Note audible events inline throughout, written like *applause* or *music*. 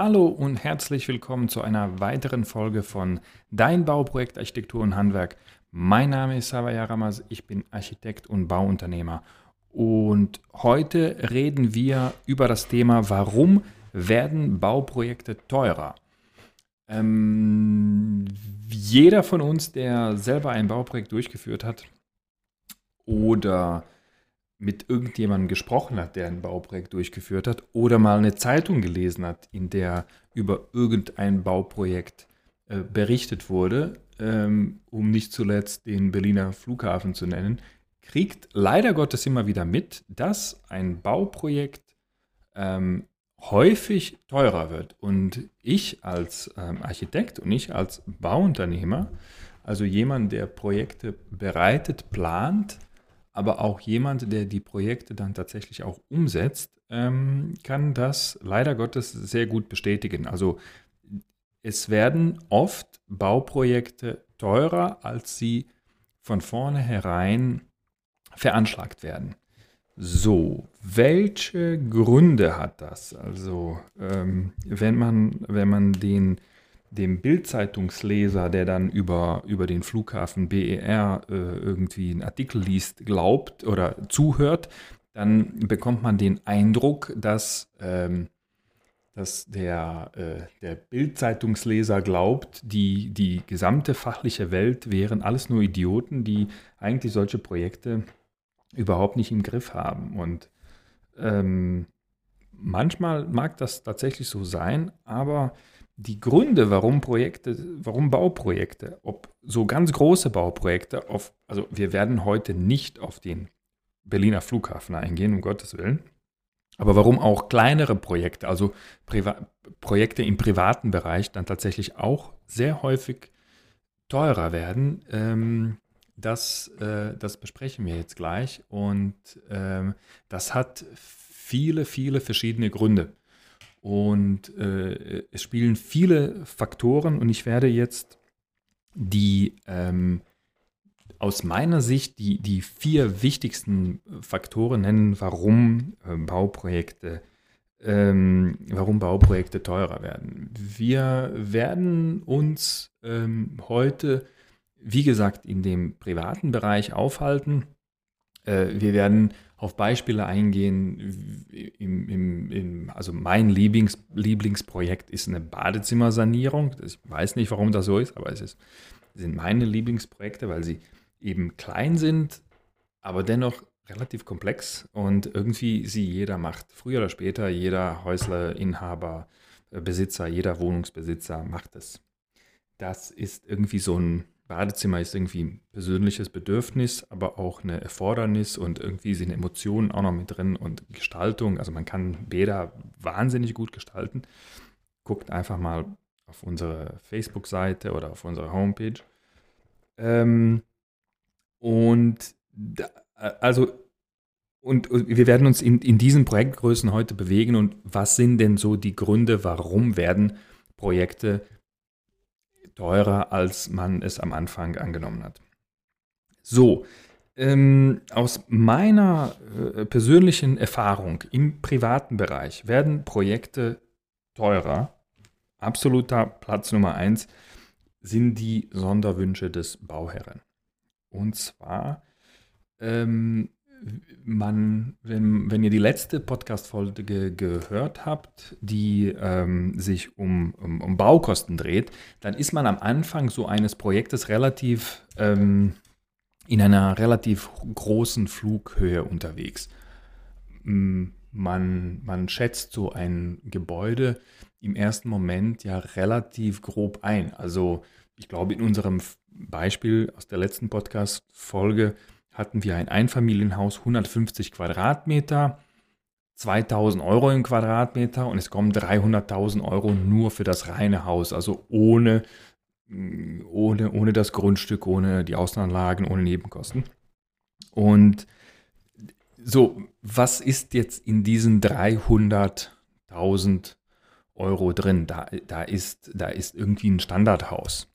Hallo und herzlich willkommen zu einer weiteren Folge von Dein Bauprojekt Architektur und Handwerk. Mein Name ist Savaya Ramas, ich bin Architekt und Bauunternehmer. Und heute reden wir über das Thema, warum werden Bauprojekte teurer? Ähm, jeder von uns, der selber ein Bauprojekt durchgeführt hat oder mit irgendjemandem gesprochen hat, der ein Bauprojekt durchgeführt hat, oder mal eine Zeitung gelesen hat, in der über irgendein Bauprojekt äh, berichtet wurde, ähm, um nicht zuletzt den Berliner Flughafen zu nennen, kriegt leider Gottes immer wieder mit, dass ein Bauprojekt ähm, häufig teurer wird. Und ich als ähm, Architekt und ich als Bauunternehmer, also jemand, der Projekte bereitet, plant, aber auch jemand, der die Projekte dann tatsächlich auch umsetzt, ähm, kann das leider Gottes sehr gut bestätigen. Also es werden oft Bauprojekte teurer, als sie von vornherein veranschlagt werden. So, welche Gründe hat das? Also, ähm, wenn, man, wenn man den dem Bildzeitungsleser, der dann über, über den Flughafen BER äh, irgendwie einen Artikel liest, glaubt oder zuhört, dann bekommt man den Eindruck, dass, ähm, dass der, äh, der Bildzeitungsleser glaubt, die, die gesamte fachliche Welt wären alles nur Idioten, die eigentlich solche Projekte überhaupt nicht im Griff haben. Und ähm, manchmal mag das tatsächlich so sein, aber die Gründe, warum Projekte, warum Bauprojekte, ob so ganz große Bauprojekte, auf, also wir werden heute nicht auf den Berliner Flughafen eingehen, um Gottes Willen, aber warum auch kleinere Projekte, also Priva Projekte im privaten Bereich dann tatsächlich auch sehr häufig teurer werden, ähm, das, äh, das besprechen wir jetzt gleich und ähm, das hat viele, viele verschiedene Gründe. Und äh, es spielen viele Faktoren und ich werde jetzt die ähm, aus meiner Sicht die, die vier wichtigsten Faktoren nennen, warum äh, Bauprojekte ähm, warum Bauprojekte teurer werden. Wir werden uns ähm, heute, wie gesagt, in dem privaten Bereich aufhalten. Äh, wir werden auf Beispiele eingehen. Im, im, im, also mein Lieblings, Lieblingsprojekt ist eine Badezimmersanierung. Ich weiß nicht, warum das so ist, aber es ist, sind meine Lieblingsprojekte, weil sie eben klein sind, aber dennoch relativ komplex und irgendwie sie jeder macht. Früher oder später, jeder Häuslerinhaber, äh, Besitzer, jeder Wohnungsbesitzer macht es. Das ist irgendwie so ein Badezimmer ist irgendwie ein persönliches Bedürfnis, aber auch eine Erfordernis und irgendwie sind Emotionen auch noch mit drin und Gestaltung. Also man kann Bäder wahnsinnig gut gestalten. Guckt einfach mal auf unsere Facebook-Seite oder auf unsere Homepage. Ähm, und da, also und wir werden uns in, in diesen Projektgrößen heute bewegen und was sind denn so die Gründe, warum werden Projekte teurer, als man es am Anfang angenommen hat. So, ähm, aus meiner äh, persönlichen Erfahrung im privaten Bereich werden Projekte teurer. Absoluter Platz Nummer eins sind die Sonderwünsche des Bauherren. Und zwar ähm, man, wenn, wenn ihr die letzte Podcast-Folge gehört habt, die ähm, sich um, um, um, Baukosten dreht, dann ist man am Anfang so eines Projektes relativ ähm, in einer relativ großen Flughöhe unterwegs. Man, man schätzt so ein Gebäude im ersten Moment ja relativ grob ein. Also ich glaube, in unserem Beispiel aus der letzten Podcast-Folge hatten wir ein Einfamilienhaus, 150 Quadratmeter, 2000 Euro im Quadratmeter und es kommen 300.000 Euro nur für das reine Haus, also ohne, mm, ohne, ohne das Grundstück, ohne die Außenanlagen, ohne Nebenkosten. Und so, was ist jetzt in diesen 300.000 Euro drin? Da, da, ist, da ist irgendwie ein Standardhaus.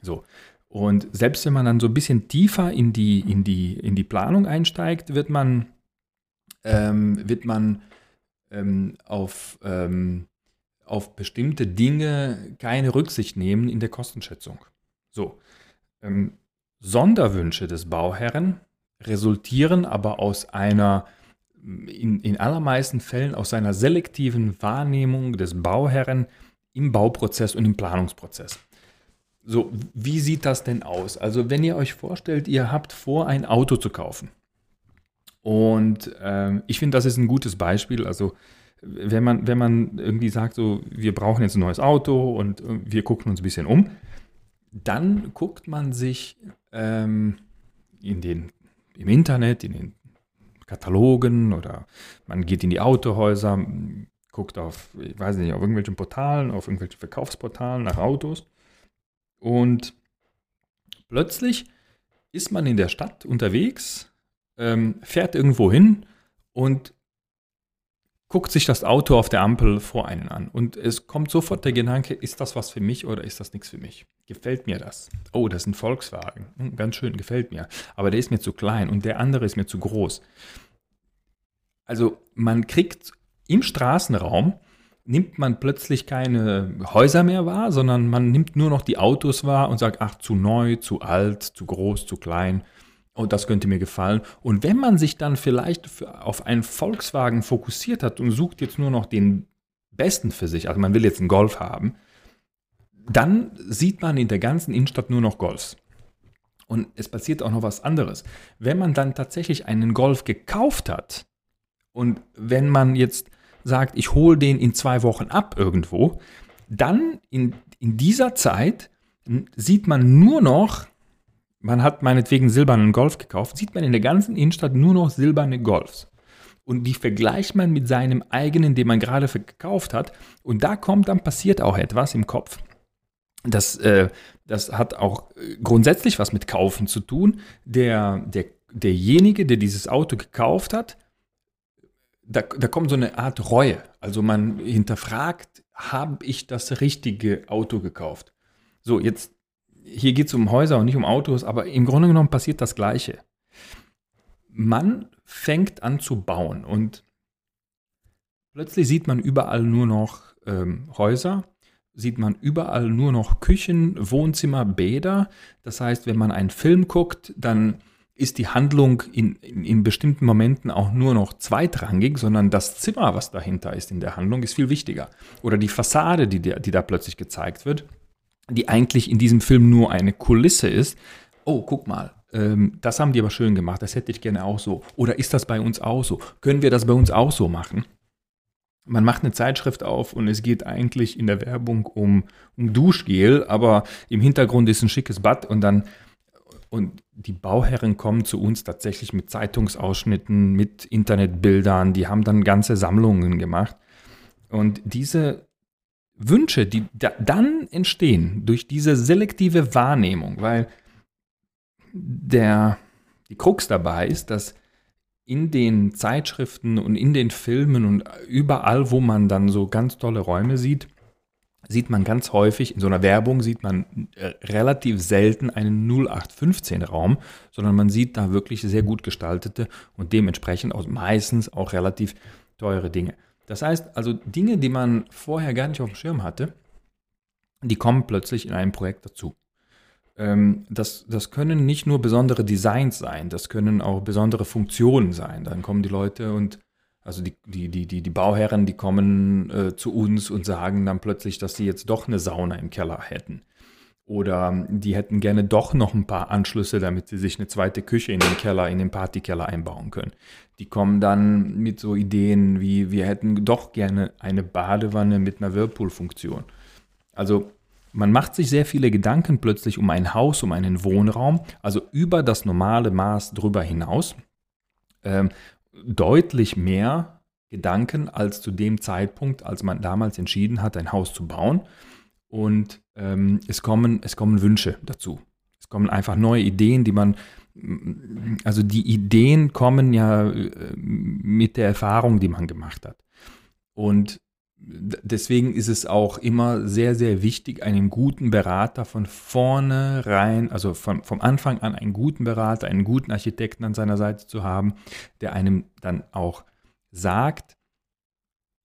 So, und selbst wenn man dann so ein bisschen tiefer in die, in die, in die Planung einsteigt, wird man, ähm, wird man ähm, auf, ähm, auf bestimmte Dinge keine Rücksicht nehmen in der Kostenschätzung. So, ähm, Sonderwünsche des Bauherren resultieren aber aus einer, in, in allermeisten Fällen aus einer selektiven Wahrnehmung des Bauherren im Bauprozess und im Planungsprozess. So, wie sieht das denn aus? Also, wenn ihr euch vorstellt, ihr habt vor, ein Auto zu kaufen. Und äh, ich finde, das ist ein gutes Beispiel. Also, wenn man, wenn man irgendwie sagt, so, wir brauchen jetzt ein neues Auto und äh, wir gucken uns ein bisschen um, dann guckt man sich ähm, in den, im Internet, in den Katalogen oder man geht in die Autohäuser, guckt auf, ich weiß nicht, auf irgendwelchen Portalen, auf irgendwelchen Verkaufsportalen nach Autos und plötzlich ist man in der Stadt unterwegs, ähm, fährt irgendwo hin und guckt sich das Auto auf der Ampel vor einen an. Und es kommt sofort der Gedanke, ist das was für mich oder ist das nichts für mich? Gefällt mir das? Oh, das ist ein Volkswagen. Hm, ganz schön, gefällt mir. Aber der ist mir zu klein und der andere ist mir zu groß. Also man kriegt im Straßenraum, nimmt man plötzlich keine Häuser mehr wahr, sondern man nimmt nur noch die Autos wahr und sagt, ach, zu neu, zu alt, zu groß, zu klein oh, das könnte mir gefallen. Und wenn man sich dann vielleicht auf einen Volkswagen fokussiert hat und sucht jetzt nur noch den besten für sich, also man will jetzt einen Golf haben, dann sieht man in der ganzen Innenstadt nur noch Golfs. Und es passiert auch noch was anderes. Wenn man dann tatsächlich einen Golf gekauft hat und wenn man jetzt sagt, ich hole den in zwei Wochen ab irgendwo, dann in, in dieser Zeit sieht man nur noch man hat meinetwegen silbernen Golf gekauft, sieht man in der ganzen Innenstadt nur noch silberne Golfs. Und die vergleicht man mit seinem eigenen, den man gerade gekauft hat. Und da kommt dann passiert auch etwas im Kopf. Das, äh, das hat auch äh, grundsätzlich was mit Kaufen zu tun. Der, der, derjenige, der dieses Auto gekauft hat, da, da kommt so eine Art Reue. Also man hinterfragt, habe ich das richtige Auto gekauft? So, jetzt hier geht es um Häuser und nicht um Autos, aber im Grunde genommen passiert das Gleiche. Man fängt an zu bauen und plötzlich sieht man überall nur noch ähm, Häuser, sieht man überall nur noch Küchen, Wohnzimmer, Bäder. Das heißt, wenn man einen Film guckt, dann ist die Handlung in, in, in, bestimmten Momenten auch nur noch zweitrangig, sondern das Zimmer, was dahinter ist in der Handlung, ist viel wichtiger. Oder die Fassade, die, die da plötzlich gezeigt wird, die eigentlich in diesem Film nur eine Kulisse ist. Oh, guck mal, ähm, das haben die aber schön gemacht, das hätte ich gerne auch so. Oder ist das bei uns auch so? Können wir das bei uns auch so machen? Man macht eine Zeitschrift auf und es geht eigentlich in der Werbung um, um Duschgel, aber im Hintergrund ist ein schickes Bad und dann und die Bauherren kommen zu uns tatsächlich mit Zeitungsausschnitten, mit Internetbildern, die haben dann ganze Sammlungen gemacht. Und diese Wünsche, die da dann entstehen durch diese selektive Wahrnehmung, weil der, die Krux dabei ist, dass in den Zeitschriften und in den Filmen und überall, wo man dann so ganz tolle Räume sieht, sieht man ganz häufig, in so einer Werbung sieht man äh, relativ selten einen 0815-Raum, sondern man sieht da wirklich sehr gut gestaltete und dementsprechend auch meistens auch relativ teure Dinge. Das heißt also, Dinge, die man vorher gar nicht auf dem Schirm hatte, die kommen plötzlich in einem Projekt dazu. Ähm, das, das können nicht nur besondere Designs sein, das können auch besondere Funktionen sein. Dann kommen die Leute und also die, die, die, die, die Bauherren, die kommen äh, zu uns und sagen dann plötzlich, dass sie jetzt doch eine Sauna im Keller hätten. Oder die hätten gerne doch noch ein paar Anschlüsse, damit sie sich eine zweite Küche in den Keller, in den Partykeller einbauen können. Die kommen dann mit so Ideen wie, wir hätten doch gerne eine Badewanne mit einer Whirlpool-Funktion. Also man macht sich sehr viele Gedanken plötzlich um ein Haus, um einen Wohnraum, also über das normale Maß drüber hinaus. Deutlich mehr Gedanken als zu dem Zeitpunkt, als man damals entschieden hat, ein Haus zu bauen. Und ähm, es, kommen, es kommen Wünsche dazu. Es kommen einfach neue Ideen, die man, also die Ideen kommen ja äh, mit der Erfahrung, die man gemacht hat. Und deswegen ist es auch immer sehr, sehr wichtig, einen guten Berater von vorne rein, also von, vom Anfang an einen guten Berater, einen guten Architekten an seiner Seite zu haben, der einem dann auch sagt,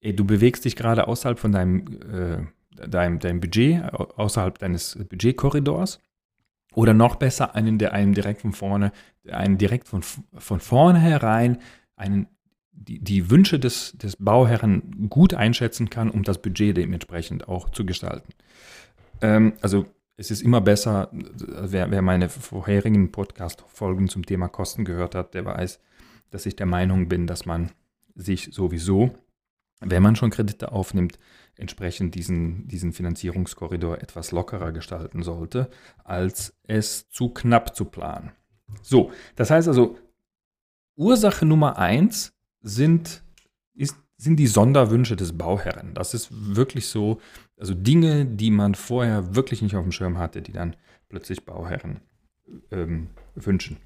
ey, du bewegst dich gerade außerhalb von deinem, äh, deinem, deinem Budget, außerhalb deines Budgetkorridors. Oder noch besser, einen, der einem direkt von vorne, einen direkt von, von vorne herein einen, die, die Wünsche des, des Bauherren gut einschätzen kann, um das Budget dementsprechend auch zu gestalten. Ähm, also es ist immer besser, wer, wer meine vorherigen Podcast-Folgen zum Thema Kosten gehört hat, der weiß, dass ich der Meinung bin, dass man sich sowieso, wenn man schon Kredite aufnimmt, entsprechend diesen, diesen Finanzierungskorridor etwas lockerer gestalten sollte, als es zu knapp zu planen. So, das heißt also, Ursache Nummer eins sind, ist, sind die Sonderwünsche des Bauherren. Das ist wirklich so, also Dinge, die man vorher wirklich nicht auf dem Schirm hatte, die dann plötzlich Bauherren ähm, wünschen.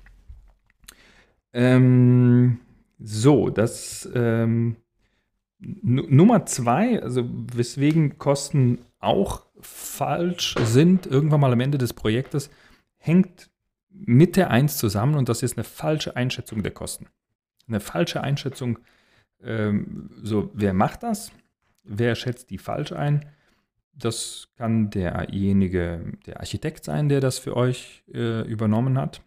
Ähm, so, das ähm, Nummer zwei, also weswegen Kosten auch falsch sind, irgendwann mal am Ende des Projektes, hängt mit der Eins zusammen und das ist eine falsche Einschätzung der Kosten. Eine falsche Einschätzung, ähm, so wer macht das? Wer schätzt die falsch ein? Das kann derjenige, der Architekt sein, der das für euch äh, übernommen hat,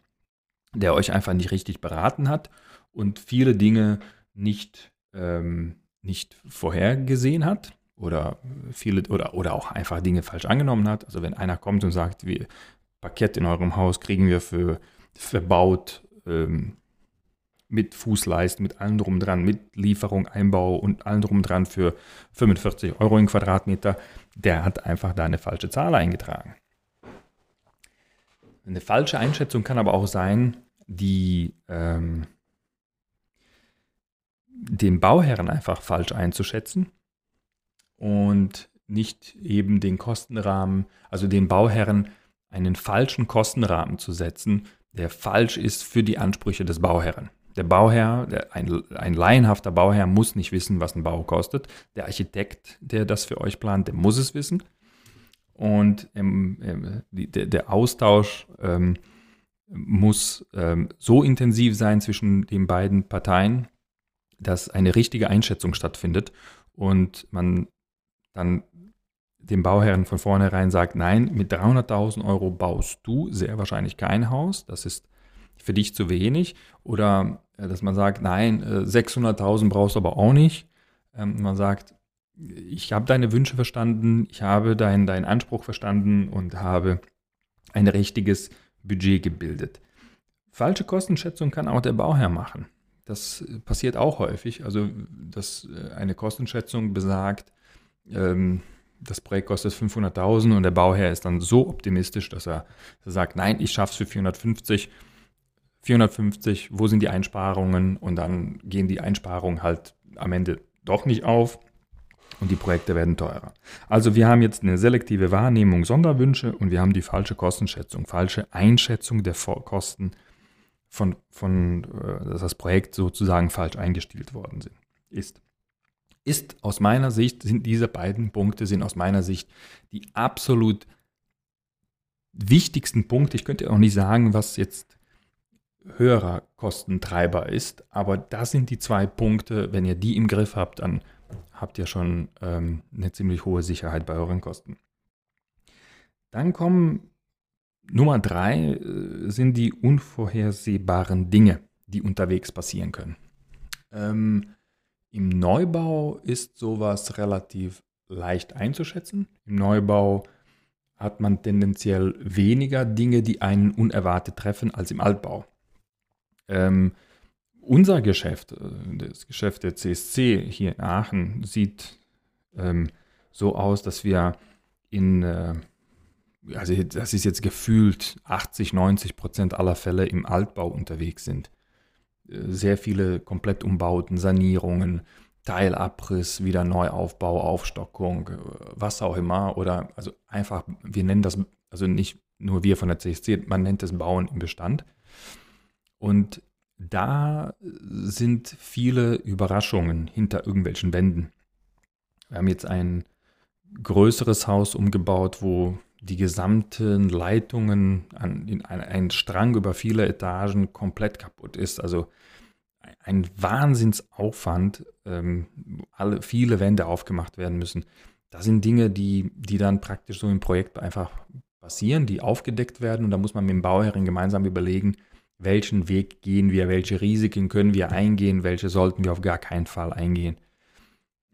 der euch einfach nicht richtig beraten hat und viele Dinge nicht, ähm, nicht vorhergesehen hat oder viele oder, oder auch einfach Dinge falsch angenommen hat. Also wenn einer kommt und sagt, wie Parkett in eurem Haus kriegen wir für verbaut ähm, mit Fußleisten, mit allem drum dran, mit Lieferung, Einbau und allem drum dran für 45 Euro im Quadratmeter, der hat einfach da eine falsche Zahl eingetragen. Eine falsche Einschätzung kann aber auch sein, die ähm, den Bauherren einfach falsch einzuschätzen und nicht eben den Kostenrahmen, also den Bauherren einen falschen Kostenrahmen zu setzen, der falsch ist für die Ansprüche des Bauherren. Der Bauherr, der, ein, ein laienhafter Bauherr muss nicht wissen, was ein Bau kostet. Der Architekt, der das für euch plant, der muss es wissen. Und ähm, die, der, der, Austausch ähm, muss ähm, so intensiv sein zwischen den beiden Parteien, dass eine richtige Einschätzung stattfindet und man dann dem Bauherren von vornherein sagt, nein, mit 300.000 Euro baust du sehr wahrscheinlich kein Haus, das ist für dich zu wenig. Oder dass man sagt, nein, 600.000 äh, brauchst du aber auch nicht. Ähm, man sagt, ich habe deine Wünsche verstanden, ich habe deinen dein Anspruch verstanden und habe ein richtiges Budget gebildet. Falsche Kostenschätzung kann auch der Bauherr machen. Das passiert auch häufig. Also, dass äh, eine Kostenschätzung besagt, ähm, das Projekt kostet 500.000 und der Bauherr ist dann so optimistisch, dass er, dass er sagt, nein, ich schaffe es für 450. 450, wo sind die Einsparungen? Und dann gehen die Einsparungen halt am Ende doch nicht auf und die Projekte werden teurer. Also wir haben jetzt eine selektive Wahrnehmung Sonderwünsche und wir haben die falsche Kostenschätzung, falsche Einschätzung der Kosten von, von äh, dass das Projekt sozusagen falsch eingestielt worden sind, ist ist aus meiner Sicht, sind diese beiden Punkte, sind aus meiner Sicht die absolut wichtigsten Punkte. Ich könnte auch nicht sagen, was jetzt höherer Kostentreiber ist, aber das sind die zwei Punkte. Wenn ihr die im Griff habt, dann habt ihr schon ähm, eine ziemlich hohe Sicherheit bei euren Kosten. Dann kommen Nummer drei, äh, sind die unvorhersehbaren Dinge, die unterwegs passieren können. Ähm, im Neubau ist sowas relativ leicht einzuschätzen. Im Neubau hat man tendenziell weniger Dinge, die einen unerwartet treffen, als im Altbau. Ähm, unser Geschäft, äh, das Geschäft der CSC hier in Aachen, sieht ähm, so aus, dass wir in, äh, also das ist jetzt gefühlt 80, 90 Prozent aller Fälle im Altbau unterwegs sind sehr viele Komplettumbauten, Sanierungen, Teilabriss, wieder Neuaufbau, Aufstockung, was auch immer. Oder also einfach, wir nennen das, also nicht nur wir von der CSC, man nennt es Bauen im Bestand. Und da sind viele Überraschungen hinter irgendwelchen Wänden. Wir haben jetzt ein größeres Haus umgebaut, wo die gesamten Leitungen an in ein, ein Strang über viele Etagen komplett kaputt ist. Also ein Wahnsinnsaufwand, ähm, alle, viele Wände aufgemacht werden müssen. Das sind Dinge, die, die dann praktisch so im Projekt einfach passieren, die aufgedeckt werden und da muss man mit dem Bauherren gemeinsam überlegen, welchen Weg gehen wir, welche Risiken können wir eingehen, welche sollten wir auf gar keinen Fall eingehen.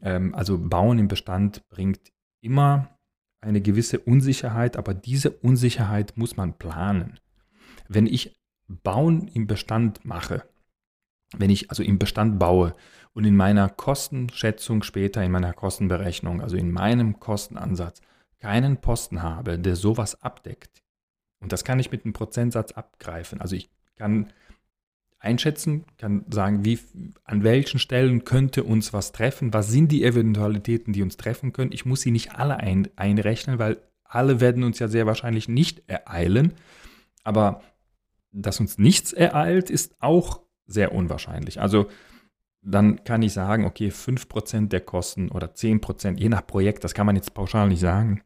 Ähm, also Bauen im Bestand bringt immer eine gewisse Unsicherheit, aber diese Unsicherheit muss man planen. Wenn ich Bauen im Bestand mache, wenn ich also im Bestand baue und in meiner Kostenschätzung später, in meiner Kostenberechnung, also in meinem Kostenansatz, keinen Posten habe, der sowas abdeckt, und das kann ich mit einem Prozentsatz abgreifen. Also ich kann einschätzen, kann sagen, wie, an welchen Stellen könnte uns was treffen, was sind die Eventualitäten, die uns treffen können. Ich muss sie nicht alle ein, einrechnen, weil alle werden uns ja sehr wahrscheinlich nicht ereilen. Aber dass uns nichts ereilt, ist auch sehr unwahrscheinlich. Also dann kann ich sagen, okay, 5% der Kosten oder 10%, je nach Projekt, das kann man jetzt pauschal nicht sagen,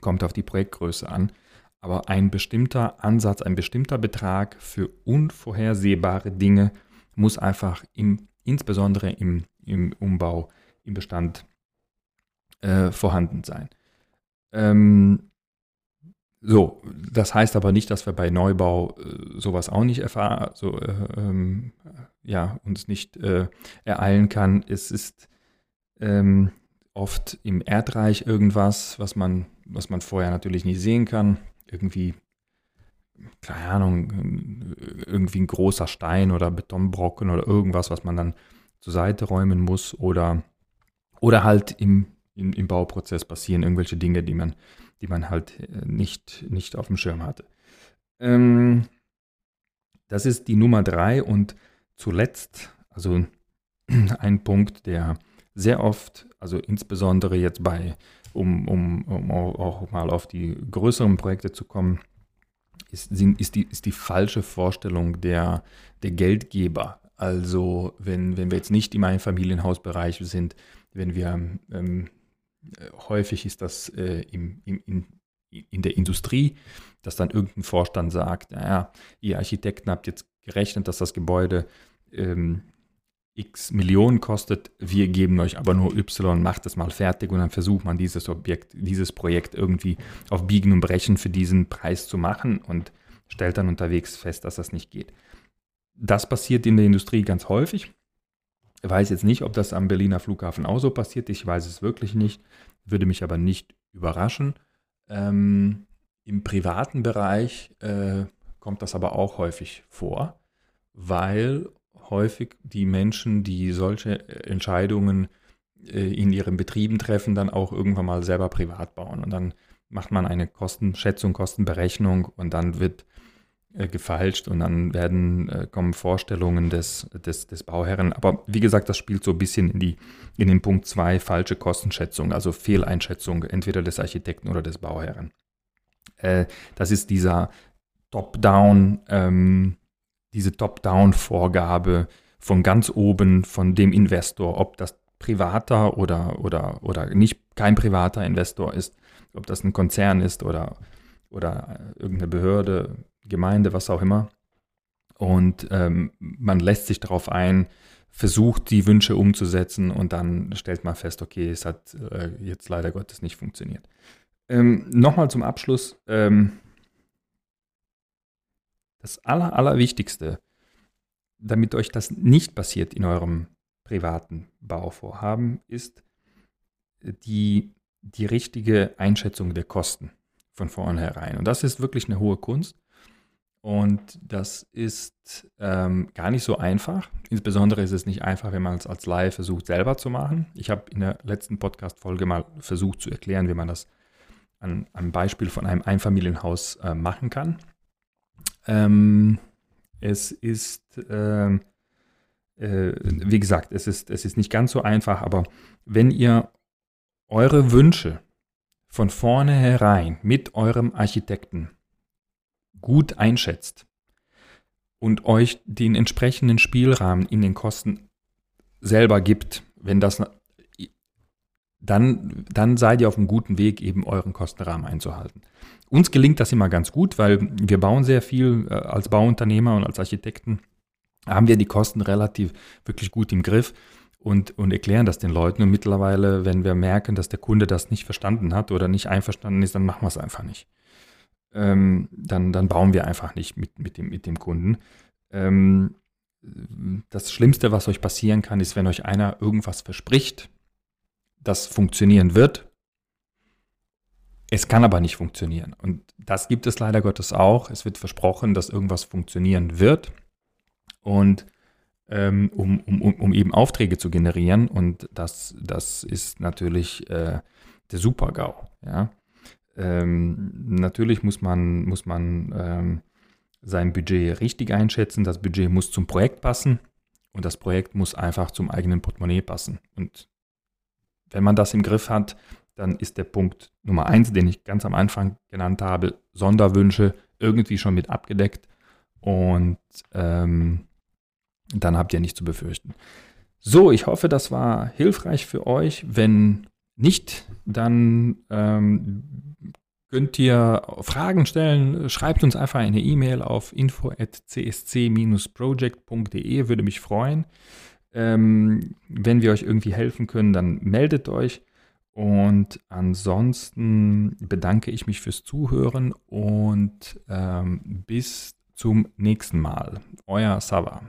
kommt auf die Projektgröße an. Aber ein bestimmter Ansatz, ein bestimmter Betrag für unvorhersehbare Dinge muss einfach im, insbesondere im, im Umbau, im Bestand äh, vorhanden sein. Ähm, so, das heißt aber nicht, dass wir bei Neubau äh, sowas auch nicht erfahren, so, äh, ähm, ja, uns nicht äh, ereilen kann. Es ist ähm, oft im Erdreich irgendwas, was man, was man vorher natürlich nicht sehen kann. Irgendwie, keine Ahnung, irgendwie ein großer Stein oder Betonbrocken oder irgendwas, was man dann zur Seite räumen muss oder, oder halt im, im, im Bauprozess passieren irgendwelche Dinge, die man die man halt äh, nicht, nicht auf dem Schirm hatte. Ähm, das ist die Nummer drei und zuletzt, also *clears throat* ein Punkt, der sehr oft, also insbesondere jetzt bei, um, um, um auch mal auf die größeren Projekte zu kommen, ist, ist, die, ist die falsche Vorstellung der, der Geldgeber. Also wenn, wenn wir jetzt nicht im Einfamilienhausbereich sind, wenn wir ähm, äh, häufig ist das äh, im, im, in, in der Industrie, dass dann irgendein Vorstand sagt, naja, ihr Architekten habt jetzt gerechnet, dass das Gebäude ähm, x Millionen kostet, wir geben euch aber nur Y, macht es mal fertig und dann versucht man dieses Objekt, dieses Projekt irgendwie auf Biegen und Brechen für diesen Preis zu machen und stellt dann unterwegs fest, dass das nicht geht. Das passiert in der Industrie ganz häufig. Ich weiß jetzt nicht, ob das am Berliner Flughafen auch so passiert. Ich weiß es wirklich nicht, würde mich aber nicht überraschen. Ähm, Im privaten Bereich äh, kommt das aber auch häufig vor, weil häufig die Menschen, die solche äh, Entscheidungen äh, in ihren Betrieben treffen, dann auch irgendwann mal selber privat bauen. Und dann macht man eine Kostenschätzung, Kostenberechnung und dann wird äh, gefeilscht und dann werden, kommen Vorstellungen des, des, des Bauherren. Aber wie gesagt, das spielt so ein bisschen in, die, in den Punkt 2 falsche Kostenschätzung, also Fehleinschätzung entweder des Architekten oder des Bauherren. Das ist dieser Top-Down, ähm, diese Top-Down-Vorgabe von ganz oben, von dem Investor, ob das privater oder, oder, oder nicht kein privater Investor ist, ob das ein Konzern ist oder, oder irgendeine Behörde, Gemeinde, was auch immer. Und ähm, man lässt sich darauf ein, versucht die Wünsche umzusetzen und dann stellt man fest, okay, es hat äh, jetzt leider Gottes nicht funktioniert. Ähm, Nochmal zum Abschluss. Ähm, das Aller, Allerwichtigste, damit euch das nicht passiert in eurem privaten Bauvorhaben, ist die, die richtige Einschätzung der Kosten von vornherein. Und das ist wirklich eine hohe Kunst. Und das ist ähm, gar nicht so einfach. Insbesondere ist es nicht einfach, wenn man es als Laie versucht selber zu machen. Ich habe in der letzten Podcast-Folge mal versucht zu erklären, wie man das an einem Beispiel von einem Einfamilienhaus äh, machen kann. Ähm, es ist, äh, äh, wie gesagt, es ist, es ist nicht ganz so einfach, aber wenn ihr eure Wünsche von vornherein mit eurem Architekten gut einschätzt und euch den entsprechenden Spielrahmen in den Kosten selber gibt, wenn das dann, dann seid ihr auf einem guten Weg, eben euren Kostenrahmen einzuhalten. Uns gelingt das immer ganz gut, weil wir bauen sehr viel äh, als Bauunternehmer und als Architekten haben wir die Kosten relativ wirklich gut im Griff und, und erklären das den Leuten. Und mittlerweile, wenn wir merken, dass der Kunde das nicht verstanden hat oder nicht einverstanden ist, dann machen wir es einfach nicht. Ähm, dann, dann bauen wir einfach nicht mit, mit, dem, mit dem Kunden. Ähm, das Schlimmste, was euch passieren kann, ist, wenn euch einer irgendwas verspricht, das funktionieren wird. Es kann aber nicht funktionieren. Und das gibt es leider Gottes auch. Es wird versprochen, dass irgendwas funktionieren wird. Und ähm, um, um, um eben Aufträge zu generieren. Und das, das ist natürlich äh, der Super-GAU. Ja? Ähm, natürlich muss man, muss man ähm, sein Budget richtig einschätzen. Das Budget muss zum Projekt passen und das Projekt muss einfach zum eigenen Portemonnaie passen. Und wenn man das im Griff hat, dann ist der Punkt Nummer eins, den ich ganz am Anfang genannt habe, Sonderwünsche irgendwie schon mit abgedeckt und ähm, dann habt ihr nichts zu befürchten. So, ich hoffe, das war hilfreich für euch. Wenn nicht, dann ähm, könnt ihr Fragen stellen. Schreibt uns einfach eine E-Mail auf info.csc-project.de, würde mich freuen. Ähm, wenn wir euch irgendwie helfen können, dann meldet euch. Und ansonsten bedanke ich mich fürs Zuhören und ähm, bis zum nächsten Mal. Euer Sava.